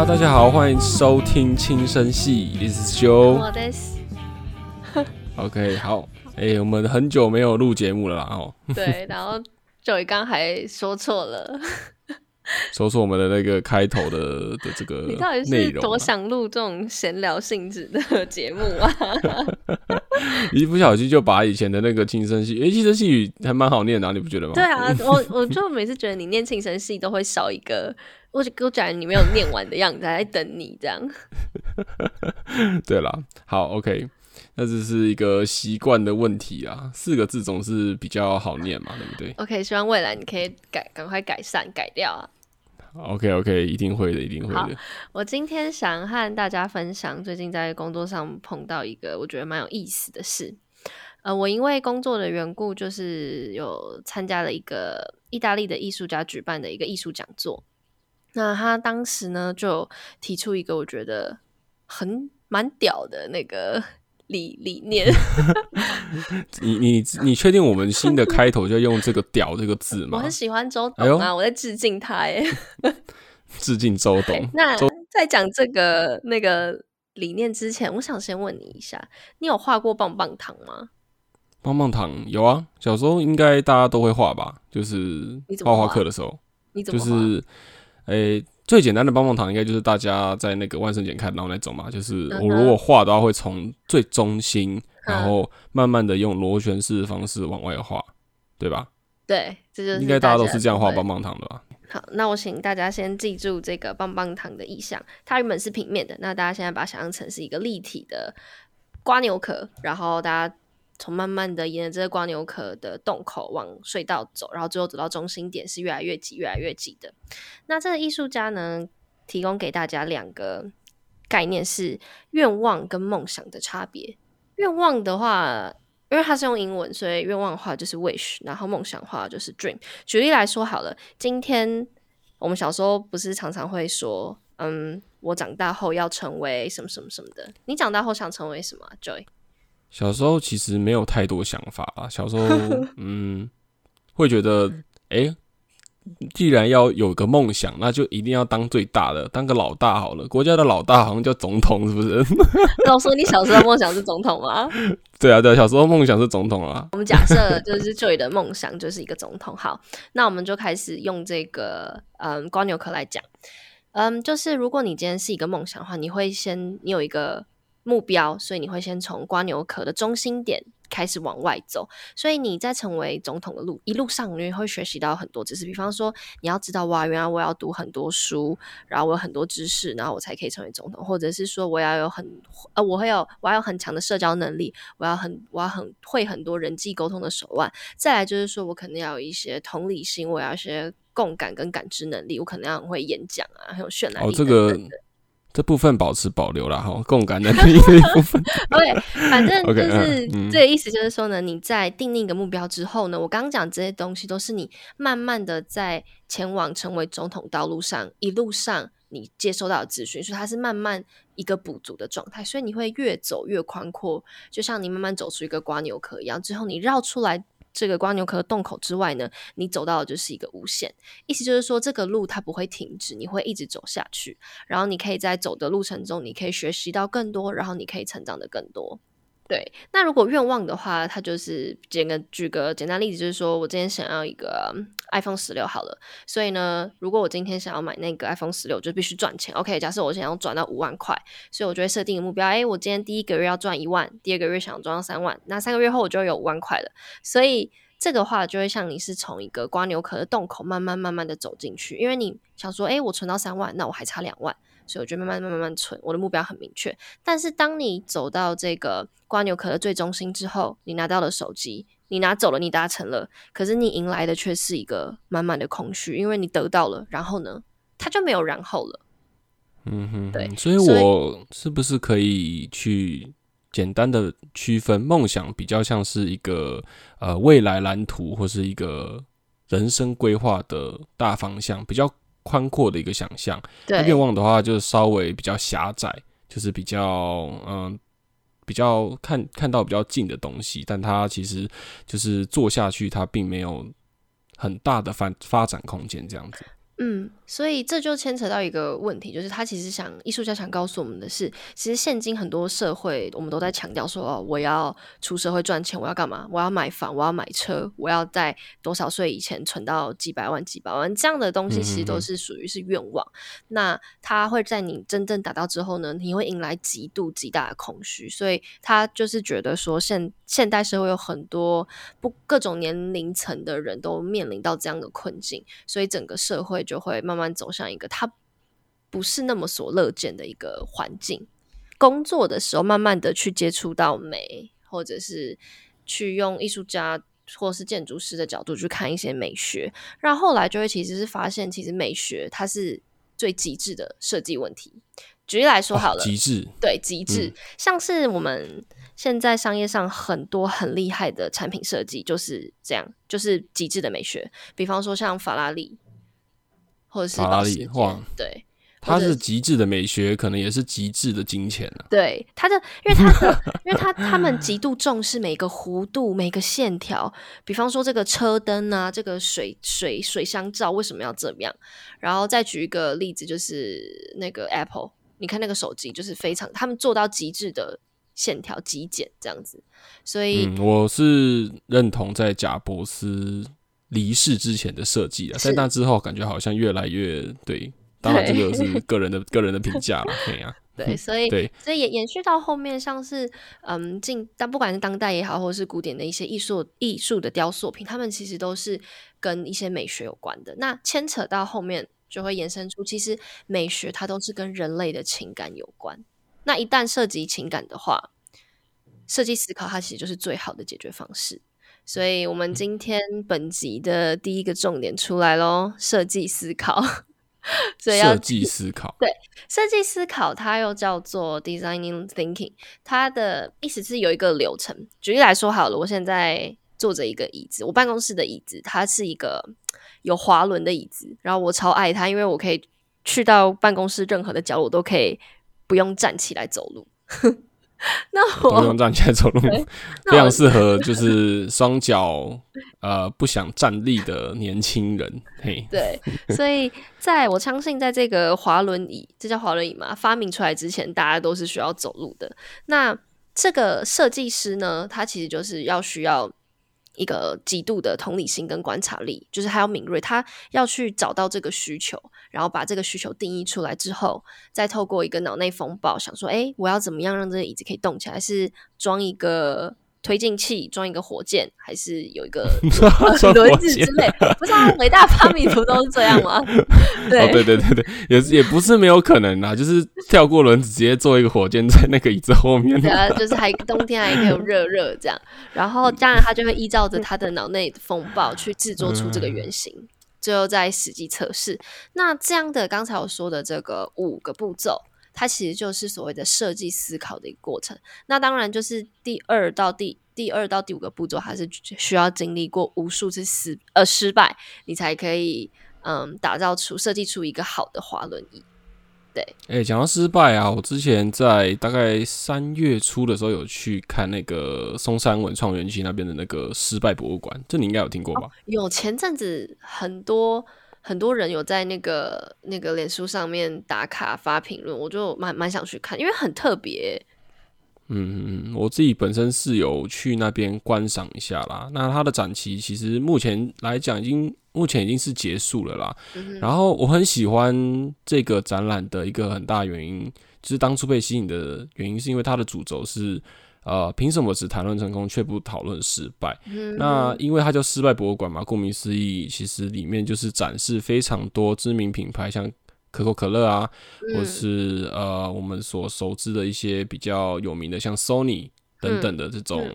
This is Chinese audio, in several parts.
哈，大家好，欢迎收听轻声戏，This 是 OK，好，哎、我们很久没有录节目了啦，哦，对，然后 Joey 刚还说错了，说说我们的那个开头的的这个你到底是多想录这种闲聊性质的节目啊？一不小心就把以前的那个轻声系，哎、轻声细语还蛮好念的、啊，你不觉得吗？对啊，我 我就每次觉得你念轻声细都会少一个，我就我感觉你没有念完的样子，还在等你这样。对啦，好，OK，那这是一个习惯的问题啊，四个字总是比较好念嘛，对不对 OK，希望未来你可以改，赶快改善改掉啊。？OK，OK，一定会的，一定会的。我今天想和大家分享最近在工作上碰到一个我觉得蛮有意思的事。呃，我因为工作的缘故，就是有参加了一个意大利的艺术家举办的一个艺术讲座。那他当时呢，就提出一个我觉得很蛮屌的那个理理念。你你你确定我们新的开头就用这个“屌”这个字 吗我很？喜欢周董啊，我在致敬他耶。致敬周董。那在讲这个那个理念之前，我想先问你一下，你有画过棒棒糖吗？棒棒糖有啊，小时候应该大家都会画吧，就是画画课的时候，就你怎么就？是诶、最简单的棒棒糖应该就是大家在那个万圣节看到那种嘛，就是我如果画的话会从最中心，然嗯后慢慢的用螺旋式的方式往外画，对吧？对，这就是应该大家都是这样画棒棒糖的吧？好，那我请大家先记住这个棒棒糖的意象，它原本是平面的，那大家现在把它想象成是一个立体的瓜牛壳，然后大家从慢慢的沿着这个瓜牛壳的洞口往隧道走，然后最后走到中心点是越来越挤、越来越挤的。那这个艺术家呢，提供给大家两个概念是愿望跟梦想的差别。愿望的话，因为它是用英文，所以愿望的话就是 wish，然后梦想的话就是 dream。举例来说好了，今天我们小时候不是常常会说，嗯，我长大后要成为什么什么什么的。你长大后想成为什么、，Joy？小时候其实没有太多想法啊，小时候 嗯会觉得，诶，既然要有个梦想，那就一定要当最大的，当个老大好了。国家的老大好像叫总统，是不是？告诉你小时候梦想是总统吗？对啊，对啊，小时候梦想是总统啊。我们假设就是 Joy 的梦想就是一个总统。好，那我们就开始用这个嗯瓜牛壳来讲。嗯，就是如果你今天是一个梦想的话，你会先你有一个目标，所以你会先从瓜牛壳的中心点开始往外走。所以你在成为总统的路一路上，你会学习到很多知识。比方说，你要知道哇，原来我要读很多书，然后我有很多知识，然后我才可以成为总统，或者是说我要有很呃，我会有我要有很强的社交能力，我要很我要很会很多人际沟通的手腕。再来就是说我可能要有一些同理心，我要有一些共感跟感知能力，我可能要很会演讲啊，很有渲染力哦，这等个等的这部分保持保留了，哈，共感能力的 一部分。OK，反正 就是嗯这个意思，就是说呢，你在定定一个目标之后呢，我刚刚讲这些东西都是你慢慢的在前往成为总统道路上一路上你接收到的资讯，所以它是慢慢一个补足的状态，所以你会越走越宽阔，就像你慢慢走出一个瓜牛壳一样，之后你绕出来。这个瓜牛壳洞口之外呢，你走到的就是一个无限，意思就是说这个路它不会停止，你会一直走下去。然后你可以在走的路程中，你可以学习到更多，然后你可以成长的更多。对，那如果愿望的话，它就是简个举个简单例子，就是说我今天想要一个 iPhone 十六好了，所以呢，如果我今天想要买那个 iPhone 十六，我就必须赚钱。OK，假设我想要赚到五万块，所以我就会设定一个目标，诶，我今天第一个月要赚一万，第二个月想要赚到三万，那三个月后我就有五万块了。所以这个话就会像你是从一个瓜牛壳的洞口慢慢慢慢的走进去，因为你想说，诶，我存到三万，那我还差两万。所以我就慢慢慢慢慢存，我的目标很明确。但是当你走到这个瓜牛壳的最中心之后，你拿到了手机，你拿走了，你达成了，可是你迎来的却是一个满满的空虚，因为你得到了，然后呢，它就没有然后了。嗯哼，对所以所以我是不是可以去简单的区分，梦想比较像是一个呃未来蓝图或是一个人生规划的大方向，比较宽阔的一个想象。那对愿，望的话，就稍微比较狭窄，就是比较嗯。比较看看到比较近的东西，但它其实就是做下去，它并没有很大的发发展空间，这样子。嗯，所以这就牵扯到一个问题，就是他其实想艺术家想告诉我们的是，其实现今很多社会，我们都在强调说，哦，我要出社会赚钱，我要干嘛？我要买房，我要买车，我要在多少岁以前存到几百万、几百万这样的东西，其实都是属于是愿望。那他会在你真正达到之后呢，你会迎来极度极大的空虚。所以他就是觉得说，现现代社会有很多不各种年龄层的人都面临到这样的困境，所以整个社会。就会慢慢走向一个他不是那么所乐见的一个环境。工作的时候，慢慢的去接触到美，或者是去用艺术家或是建筑师的角度去看一些美学，然后后来就会其实是发现，其实美学它是最极致的设计问题。举例来说好了，极致对极致，像是我们现在商业上很多很厉害的产品设计就是这样，就是极致的美学。比方说像法拉利。或者是法拉利，哇，对，它是极致的美学，可能也是极致的金钱啊。对，它的，因为它的，因为它他们极度重视每个弧度、每个线条。比方说这个车灯啊，这个水水水箱罩为什么要这样？然后再举一个例子，就是那个 Apple，你看那个手机，就是非常他们做到极致的线条、极简这样子。所以，我是认同在贾伯斯。离世之前的设计啊，在那之后感觉好像越来越对，当然这个是个人的个人的评价了，对所以对，所以延延续到后面，像是嗯，近但不管是当代也好，或者是古典的一些艺术艺术的雕塑品，他们其实都是跟一些美学有关的。那牵扯到后面，就会延伸出，其实美学它都是跟人类的情感有关。那一旦涉及情感的话，设计思考它其实就是最好的解决方式。所以，我们今天本集的第一个重点出来喽，设计思考。所以设计思考，对，设计思考，它又叫做 designing thinking。它的意思是有一个流程。举例来说，好了，我现在坐着一个椅子，我办公室的椅子，它是一个有滑轮的椅子，然后我超爱它，因为我可以去到办公室任何的角落，我都可以不用站起来走路。那我不用站起来走路，非常适合就是双脚呃不想站立的年轻人。嘿，对，所以在我相信，在这个滑轮椅，这叫滑轮椅嘛，发明出来之前，大家都是需要走路的。那这个设计师呢，他其实就是要需要。一个极度的同理心跟观察力，就是还要敏锐，他要去找到这个需求，然后把这个需求定义出来之后，再透过一个脑内风暴，想说，哎，我要怎么样让这个椅子可以动起来？是装一个。推进器装一个火箭，还是有一个 轮子之类？不是啊，伟大发明图都是这样吗？对对对对对，也也不是没有可能啊，就是跳过轮子，直接做一个火箭在那个椅子后面。对啊，就是还 冬天还可以有热热这样，然后当然他就会依照着他的脑内风暴去制作出这个原型，最后再实际测试。那这样的刚才我说的这个五个步骤。它其实就是所谓的设计思考的一个过程。那当然就是第二到第第二到第五个步骤，还是需要经历过无数次失呃失败，你才可以嗯打造出设计出一个好的滑轮椅。对，哎，讲到失败啊，我之前在大概三月初的时候有去看那个松山文创园区那边的那个失败博物馆，这你应该有听过吧？有，前阵子很多。很多人有在那个那个脸书上面打卡发评论，我就蛮蛮想去看，因为很特别。嗯嗯嗯，我自己本身是有去那边观赏一下啦。那它的展期其实目前来讲，已经目前已经是结束了啦。然后我很喜欢这个展览的一个很大原因，就是当初被吸引的原因，是因为它的主轴是。呃，凭什么只谈论成功却不讨论失败？那因为它叫失败博物馆嘛，顾名思义，其实里面就是展示非常多知名品牌，像可口可乐啊，或是呃我们所熟知的一些比较有名的，像 Sony 等等的这种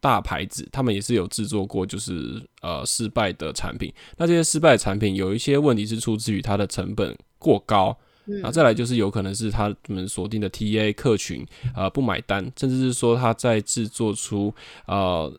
大牌子，他们也是有制作过就是呃失败的产品。那这些失败的产品有一些问题是出自于它的成本过高。然后再来就是有可能是他们锁定的 TA 客群呃不买单，甚至是说他在制作出呃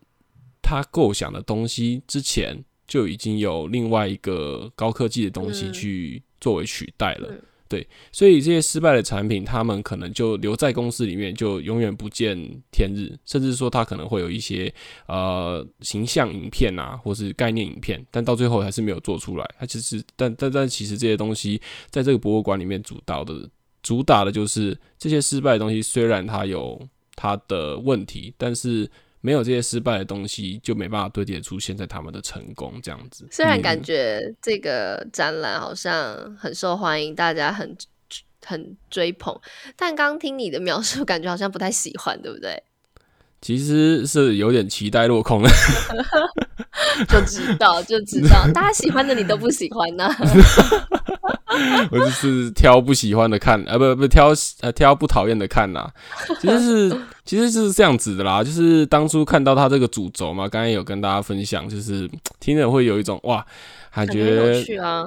他构想的东西之前就已经有另外一个高科技的东西去作为取代了。对，所以这些失败的产品，他们可能就留在公司里面，就永远不见天日，甚至说他可能会有一些呃形象影片啊，或是概念影片，但到最后还是没有做出来。他其实，但但但其实这些东西在这个博物馆里面主导的主打的就是这些失败的东西，虽然它有它的问题，但是。没有这些失败的东西，就没办法堆叠出现在他们的成功这样子。虽然感觉这个展览好像很受欢迎，大家很很追捧，但刚听你的描述，感觉好像不太喜欢，对不对？其实是有点期待落空了，就知道就知道，大家喜欢的你都不喜欢呢。我就是挑不喜欢的看，呃，不不挑呃挑不讨厌的看呐。其实是其实是这样子的啦，就是当初看到他这个主轴嘛，刚才有跟大家分享，就是听着会有一种哇，感觉有趣啊，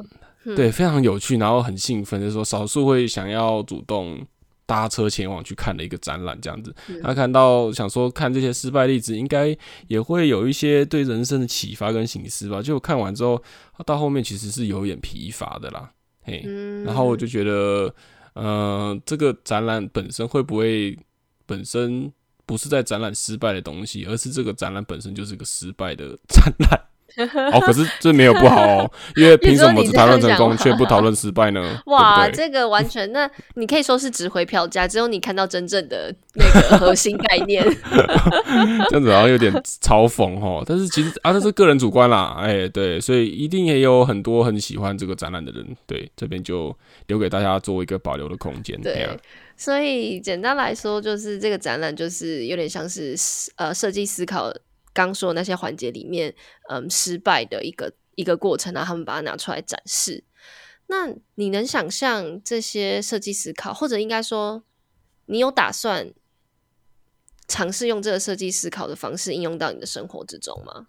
对，非常有趣，然后很兴奋，就是说少数会想要主动搭车前往去看的一个展览这样子。他看到想说看这些失败例子，应该也会有一些对人生的启发跟醒思吧。就看完之后，到后面其实是有点疲乏的啦。嘿，然后我就觉得，呃，这个展览本身会不会本身不是在展览失败的东西，而是这个展览本身就是个失败的 展览。哦，可是这没有不好哦，因为凭什么只讨论成功却不讨论失败呢？哇，这个完全，那你可以说是值回票价，只有你看到真正的那个核心概念。这样子好像有点嘲讽哦，但是其实啊，这是个人主观啦，哎，对，所以一定也有很多很喜欢这个展览的人，对，这边就留给大家做一个保留的空间。对，所以简单来说，就是这个展览就是有点像是呃设计思考。刚说的那些环节里面，嗯，失败的一个一个过程啊，他们把它拿出来展示。那你能想象这些设计思考，或者应该说，你有打算尝试用这个设计思考的方式应用到你的生活之中吗？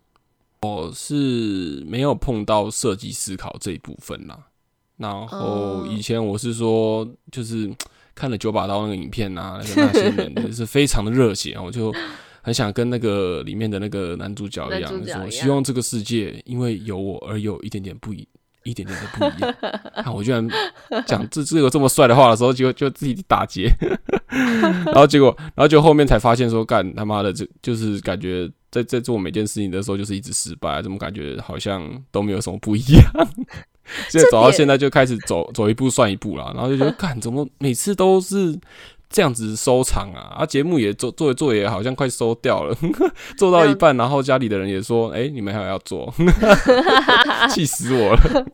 我是没有碰到设计思考这一部分啦。然后以前我是说，就是 看了九把刀那个影片啊，那个那些人 是非常的热血，我就。很想跟那个里面的那个男主角一样，说希望这个世界因为有我而有一点点不一，一点点的不一样。看 我居然讲这这个这么帅的话的时候，结果就自己打结，然后结果，然后就后面才发现说，干他妈的，这就是感觉在在做每件事情的时候，就是一直失败，怎么感觉好像都没有什么不一样。现在走到现在就开始走走一步算一步了，然后就觉得，干怎么每次都是。这样子收场啊，啊，节目也做做做也好像快收掉了，做到一半，然后家里的人也说，哎，你们还要做，气死我了。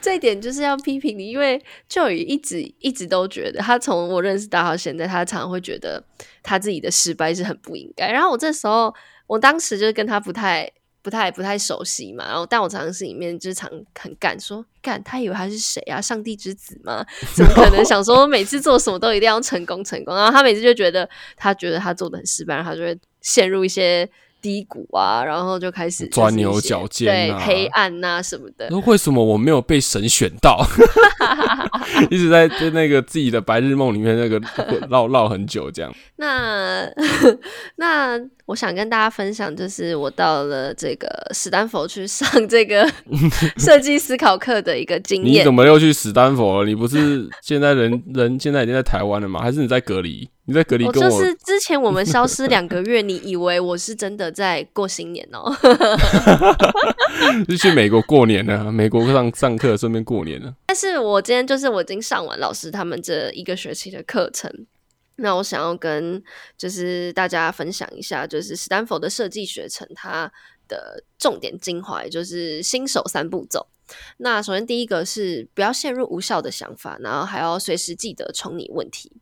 这一点就是要批评你，因为就宇一直一直都觉得，他从我认识到现在，他常常会觉得他自己的失败是很不应该。然后我这时候，我当时就是跟他不太。不太不太熟悉嘛，然后但我常常是里面就是常很干说干，他以为他是谁啊？上帝之子吗？怎么可能 想说每次做什么都一定要成功成功？然后他每次就觉得他觉得他做的很失败，然后他就会陷入一些。低谷啊，然后就开始钻牛角尖，对黑暗呐什么的。那为什么我没有被神选到？一直在在那个自己的白日梦里面那个绕绕很久这样。那 那我想跟大家分享，就是我到了这个史丹佛去上这个 设计思考课的一个经验。你怎么又去史丹佛了？你不是现在人人现在已经在台湾了吗？还是你在隔离？你在隔离，我就是之前我们消失两个月，你以为我是真的在过新年哦？是去美国过年呢？美国上上课顺便过年呢？但是我今天就是我已经上完老师他们这一个学期的课程，那我想要跟就是大家分享一下，就是斯坦福的设计学程它的重点精华，也就是新手三步走。那首先第一个是不要陷入无效的想法，然后还要随时记得重拟问题。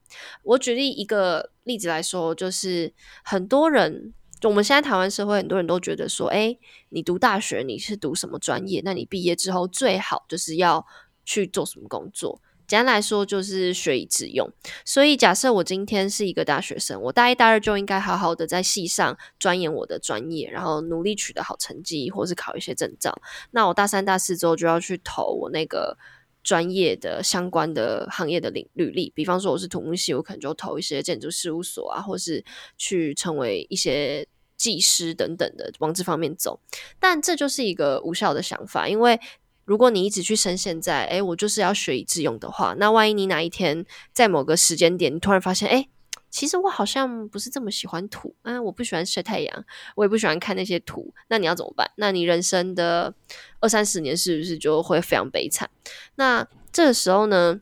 我举例一个例子来说，就是很多人，我们现在台湾社会很多人都觉得说，哎，你读大学你是读什么专业？那你毕业之后最好就是要去做什么工作？简单来说，就是学以致用。所以，假设我今天是一个大学生，我大一、大二就应该好好的在系上钻研我的专业，然后努力取得好成绩，或是考一些证照。那我大三、大四之后就要去投我那个专业的相关的行业的领履历。比方说，我是土木系，我可能就投一些建筑事务所啊，或是去成为一些技师等等的往这方面走。但这就是一个无效的想法，因为。如果你一直去深陷在，哎，我就是要学以致用的话，那万一你哪一天在某个时间点，你突然发现，哎，其实我好像不是这么喜欢土，嗯，我不喜欢晒太阳，我也不喜欢看那些图，那你要怎么办？那你人生的二三十年是不是就会非常悲惨？那这个时候呢，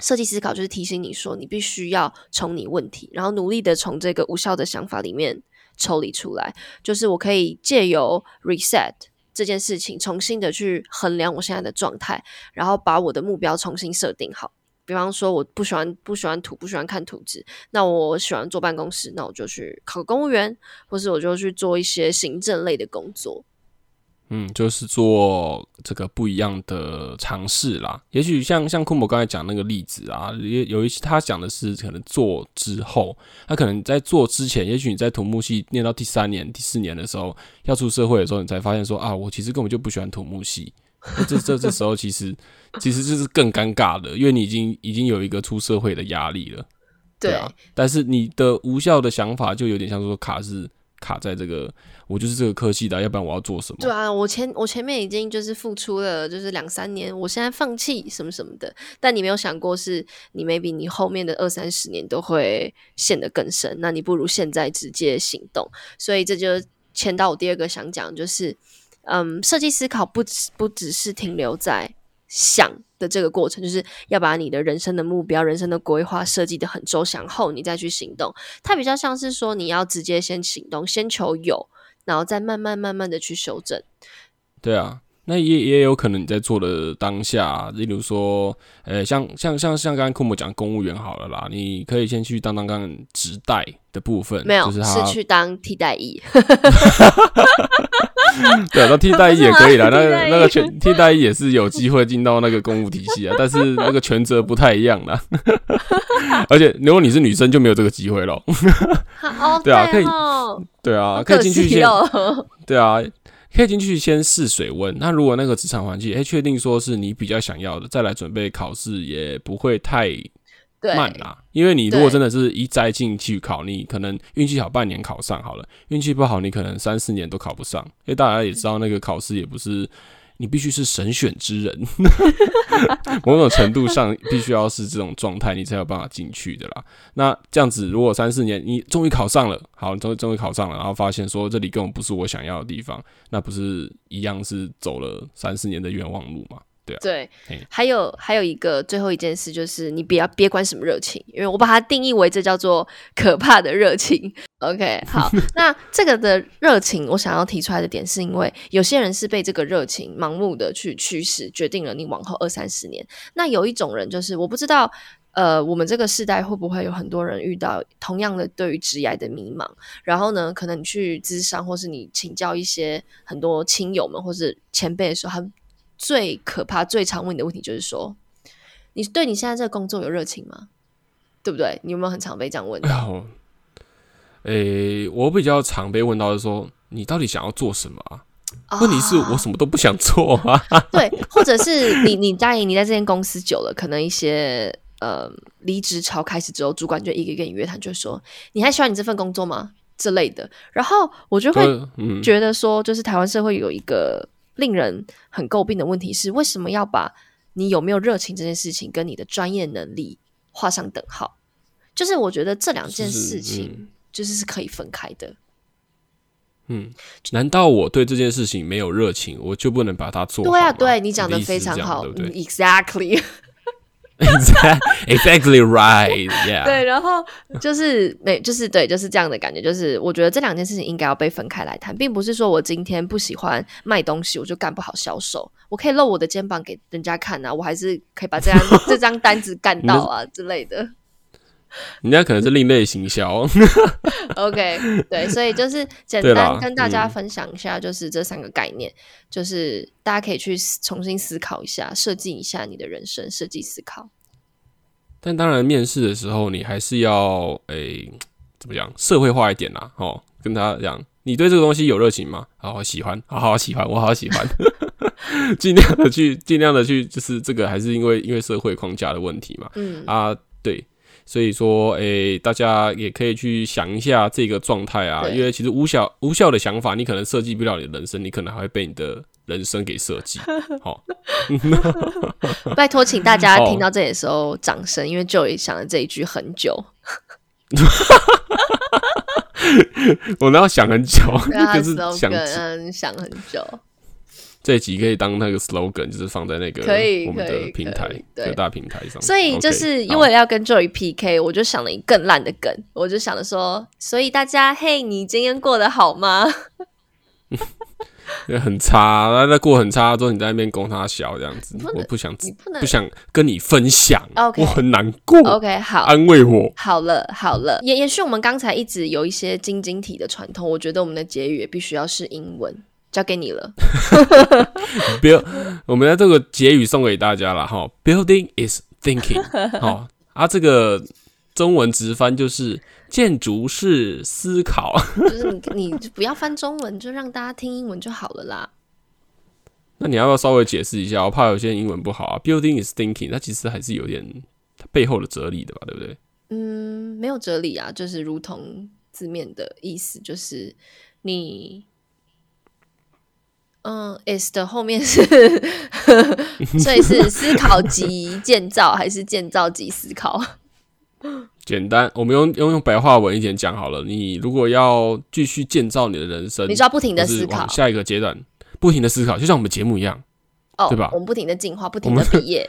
设计思考就是提醒你说，你必须要从你问题，然后努力的从这个无效的想法里面抽离出来，就是我可以借由 reset。这件事情重新的去衡量我现在的状态，然后把我的目标重新设定好。比方说，我不喜欢不喜欢土，不喜欢看图纸，那我喜欢坐办公室，那我就去考公务员，或是我就去做一些行政类的工作。嗯，就是做这个不一样的尝试啦。也许像像库姆刚才讲那个例子啊，也有一些他讲的是可能做之后，他可能在做之前，也许你在土木系念到第三年、第四年的时候，要出社会的时候，你才发现说啊，我其实根本就不喜欢土木系。这这这时候其实其实就是更尴尬的，因为你已经已经有一个出社会的压力了。对啊，但是你的无效的想法就有点像说卡是。卡在这个，我就是这个科系的，要不然我要做什么？对啊，我前我前面已经就是付出了，就是两三年，我现在放弃什么什么的，但你没有想过，是你 maybe 你后面的二三十年都会陷得更深，那你不如现在直接行动。所以这就牵到我第二个想讲，就是嗯，设计思考不不只是停留在想。的这个过程，就是要把你的人生的目标、人生的规划设计的很周详后，你再去行动。它比较像是说，你要直接先行动，先求有，然后再慢慢慢慢的去修正。对啊，那也也有可能你在做的当下，例如说，呃，像像像像刚刚库姆讲公务员好了啦，你可以先去当当刚直代的部分，没有，是是去当替代役。对，那替代役也可以啦。那那个全替代役也是有机会进到那个公务体系啊，但是那个权责不太一样啦。而且如果你是女生，就没有这个机会了。对啊，可以，对啊，可以进去先。对啊，可以进去先试水温。那如果那个职场环境，哎，确定说是你比较想要的，再来准备考试，也不会太。慢啦，因为你如果真的是一再进去考，你可能运气好半年考上好了，运气不好你可能三四年都考不上。因为大家也知道那个考试也不是你必须是神选之人，某种程度上必须要是这种状态，你才有办法进去的啦。那这样子，如果三四年你终于考上了，好，终终于考上了，然后发现说这里根本不是我想要的地方，那不是一样是走了三四年的冤枉路吗？对，还有还有一个最后一件事，就是你不要别管什么热情，因为我把它定义为这叫做可怕的热情。OK，好，那这个的热情，我想要提出来的点，是因为有些人是被这个热情盲目的去驱使，决定了你往后二三十年。那有一种人，就是我不知道，呃，我们这个时代会不会有很多人遇到同样的对于职业的迷茫，然后呢，可能你去咨商，或是你请教一些很多亲友们或是前辈的时候，他。最可怕、最常问你的问题就是说，你对你现在这个工作有热情吗？对不对？你有没有很常被这样问？到？诶，我比较常被问到是说，你到底想要做什么啊？问题是我什么都不想做啊。对，或者是你你在你在这间公司久了，可能一些呃离职潮开始之后，主管就一个跟你约谈，就说你还喜欢你这份工作吗？之类的。然后我就会觉得说，就是台湾社会有一个。令人很诟病的问题是，为什么要把你有没有热情这件事情跟你的专业能力画上等号？就是我觉得这两件事情就是是可以分开的。嗯，难道我对这件事情没有热情，我就不能把它做？对啊，对你讲的非常好，exactly。Exactly right. Yeah. 对，然后就是没，就是对，就是这样的感觉。就是我觉得这两件事情应该要被分开来谈，并不是说我今天不喜欢卖东西，我就干不好销售。我可以露我的肩膀给人家看啊，我还是可以把这张 这张单子干到啊之类的。人家可能是另类行销。OK，对，所以就是简单跟大家分享一下，就是这三个概念，就是大家可以去重新思考一下，设计一下你的人生，设计思考。但当然，面试的时候你还是要诶，怎么讲，社会化一点啦。哦，跟他讲，你对这个东西有热情吗？好好喜欢，好好喜欢，我好喜欢，尽量的去，尽量的去，就是这个还是因为因为社会框架的问题嘛。嗯啊，对。所以说，诶，大家也可以去想一下这个状态啊，因为其实无效无效的想法，你可能设计不了你的人生，你可能还会被你的人生给设计。好，拜托，请大家哦听到这里的时候掌声，因为 Joey 想了这一句很久，我那要想很久，对啊那个是想嗯，想很久。这一集可以当那个 slogan，就是放在那个可以我们的平台各大平台上。所以就是因好为要跟 Joey PK，我就想了一更烂的梗，我就想着说，所以大家，嘿，你今天过得好吗？很差，那那过很差之后，你在那边供他小这样子不，我不想你不能不想跟你分享 OK 我很难过 OK，好，安慰我。好了，好了，也延续我们刚才一直有一些晶晶体的传统，我觉得我们的结语也必须要是英文，交给你了。不要，我们在这个结语送给大家了哈。Building is thinking，好啊，这个中文直翻就是建筑是思考。就是你，你就不要翻中文，就让大家听英文就好了啦。那你要不要稍微解释一下？我怕有些人英文不好啊。Building is thinking，它其实还是有点它背后的哲理的吧，对不对？嗯，没有哲理啊，就是如同字面的意思，就是你，嗯，is 的后面是，所以是思考及建造，还是建造及思考？简单，我们用用用白话文一点讲好了。你如果要继续建造你的人生，你就要不停的思考，下一个阶段，不停的思考，就像我们节目一样，哦，对吧我们不停的进化，不停的毕业，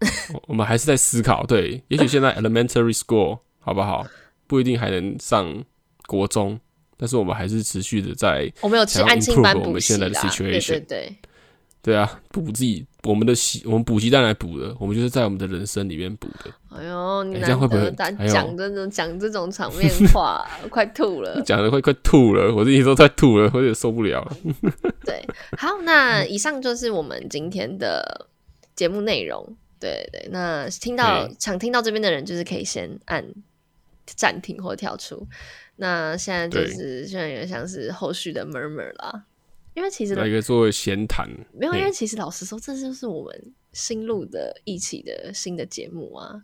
我我们还是在思考。对，也许现在 elementary school 好不好？不一定还能上国中，但是我们还是持续的在我们有去想要安亲班 improve 我补习们现在的啦，对对对，对啊补自己我们的习，我们补习单来补的，我们就是在我们的人生里面补的。哎呦，你哎这样会不会哎呦讲这种讲这种场面话，快吐了。讲的快快吐了，我自己都快吐了，我有点受不了了。对，好，那以上就是我们今天的节目内容。对对，那听到想听到这边的人，就是可以先按暂停或跳出。那现在就是现在有点像是后续的 murmur 啦，因为其实来一个作为闲谈，没有，因为其实老实说，这就是我们新录的一期的新的节目啊。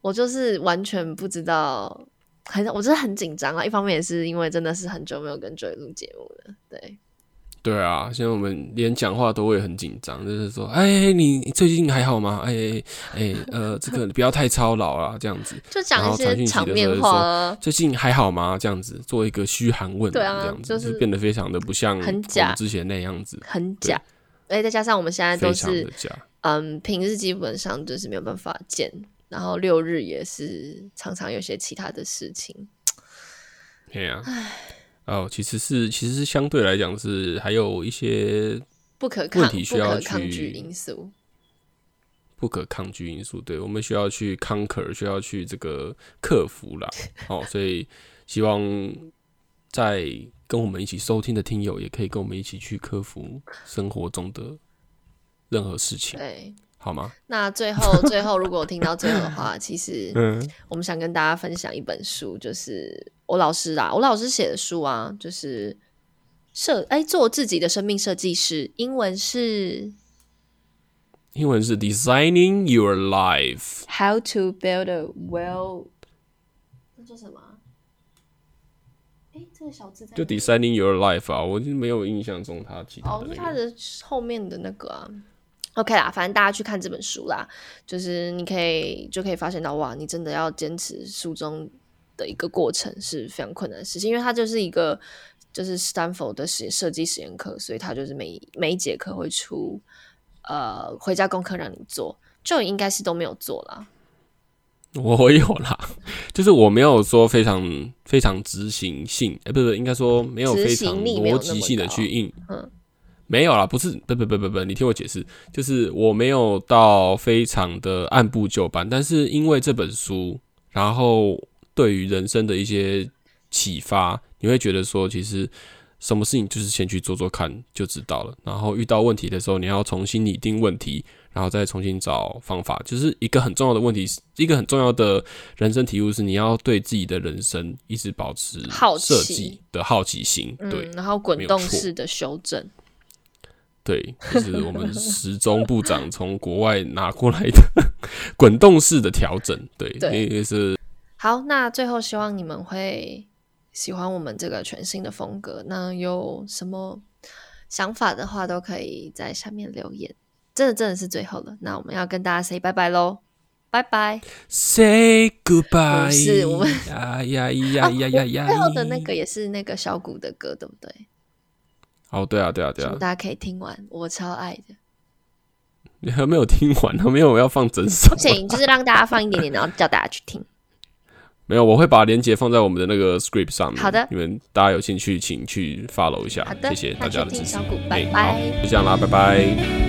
我就是完全不知道，很我真的很紧张啊。一方面也是因为真的是很久没有跟 Joy 录节目了，对。对啊，现在我们连讲话都会很紧张，就是说，哎，你你最近还好吗？哎哎呃，这个 不要太操劳啊，这样子。就讲一些场面话啊，最近还好吗？这样子做一个嘘寒问暖，这样子就是变得非常的不像很假之前那样子，很假。而且再加上我们现在都是。嗯，平日基本上就是没有办法见，然后六日也是常常有些其他的事情。对呀、哦，其实是其实是相对来讲是还有一些不可抗、问题需要去因素。不可抗拒因素，对我们需要去 conquer，需要去这个克服啦。哦，所以希望在跟我们一起收听的听友，也可以跟我们一起去克服生活中的任何事情，对，好吗？那最后 最后，如果我听到最后的话，其实嗯，我们想跟大家分享一本书，就是我老师啊，我老师写的书啊，就是设哎做自己的生命设计师，英文是英文是 designing your life。How to build a well，那叫什么啊？哎，这个小字在就 designing your life 啊，我就没有印象中他其他哦，的那个。是它的后面的那个啊。OK 啦，反正大家去看这本书啦，就是你可以就可以发现到，哇，你真的要坚持书中的一个过程是非常困难的事情，因为它就是一个就是斯坦福的实设计实验课，所以它就是每每一节课会出呃回家功课让你做，就应该是都没有做啦。我有啦，就是我没有说非常非常执行性，哎、不是，应该说没有执非常行力没有那么逻辑性的去应，嗯，没有啦，不是，不不不不不，你听我解释，就是我没有到非常的按部就班，但是因为这本书，然后对于人生的一些启发，你会觉得说，其实什么事情就是先去做做看就知道了，然后遇到问题的时候，你要重新拟定问题，然后再重新找方法，就是一个很重要的问题，一个很重要的人生体悟是，你要对自己的人生一直保持好奇。设计的好奇心，对嗯，然后滚动式的修正，对，就是我们时钟部长从国外拿过来的 滚动式的调整，对，对那个是好，那最后希望你们会喜欢我们这个全新的风格。那有什么想法的话，都可以在下面留言。真的真的是最后了，那我们要跟大家 say 拜拜喽，拜拜。Say goodbye。不是我们呀呀呀呀呀呀！最后的那个也是那个小谷的歌，对不对？哦，对啊，对啊，对啊，大家可以听完，我超爱的。你还没有听完，呢没有要放整首不。行，就是让大家放一点点，然后叫大家去听。没有，我会把链接放在我们的那个 script 上面。好的你们大家有兴趣，请去 follow 一下好，的，谢谢大家的支持拜哎拜。好，就这样啦，拜拜。